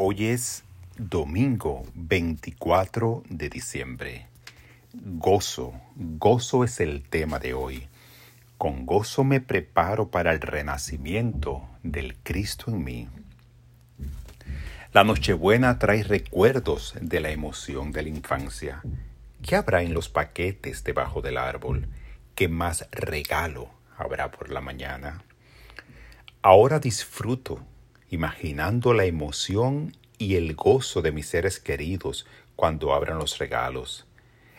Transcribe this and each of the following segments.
Hoy es domingo 24 de diciembre. Gozo, gozo es el tema de hoy. Con gozo me preparo para el renacimiento del Cristo en mí. La Nochebuena trae recuerdos de la emoción de la infancia. ¿Qué habrá en los paquetes debajo del árbol? ¿Qué más regalo habrá por la mañana? Ahora disfruto imaginando la emoción y el gozo de mis seres queridos cuando abran los regalos.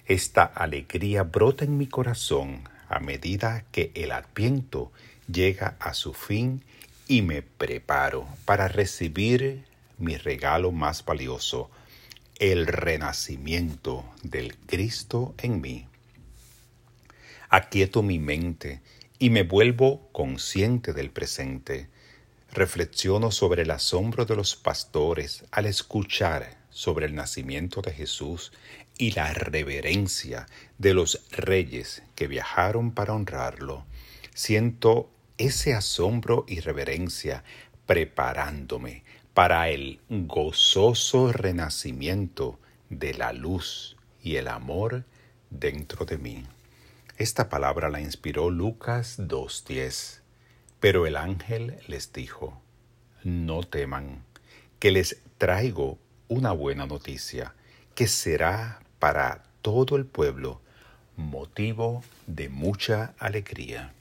Esta alegría brota en mi corazón a medida que el adviento llega a su fin y me preparo para recibir mi regalo más valioso, el renacimiento del Cristo en mí. Aquieto mi mente y me vuelvo consciente del presente reflexiono sobre el asombro de los pastores al escuchar sobre el nacimiento de Jesús y la reverencia de los reyes que viajaron para honrarlo. Siento ese asombro y reverencia preparándome para el gozoso renacimiento de la luz y el amor dentro de mí. Esta palabra la inspiró Lucas 2.10. Pero el ángel les dijo, no teman, que les traigo una buena noticia, que será para todo el pueblo motivo de mucha alegría.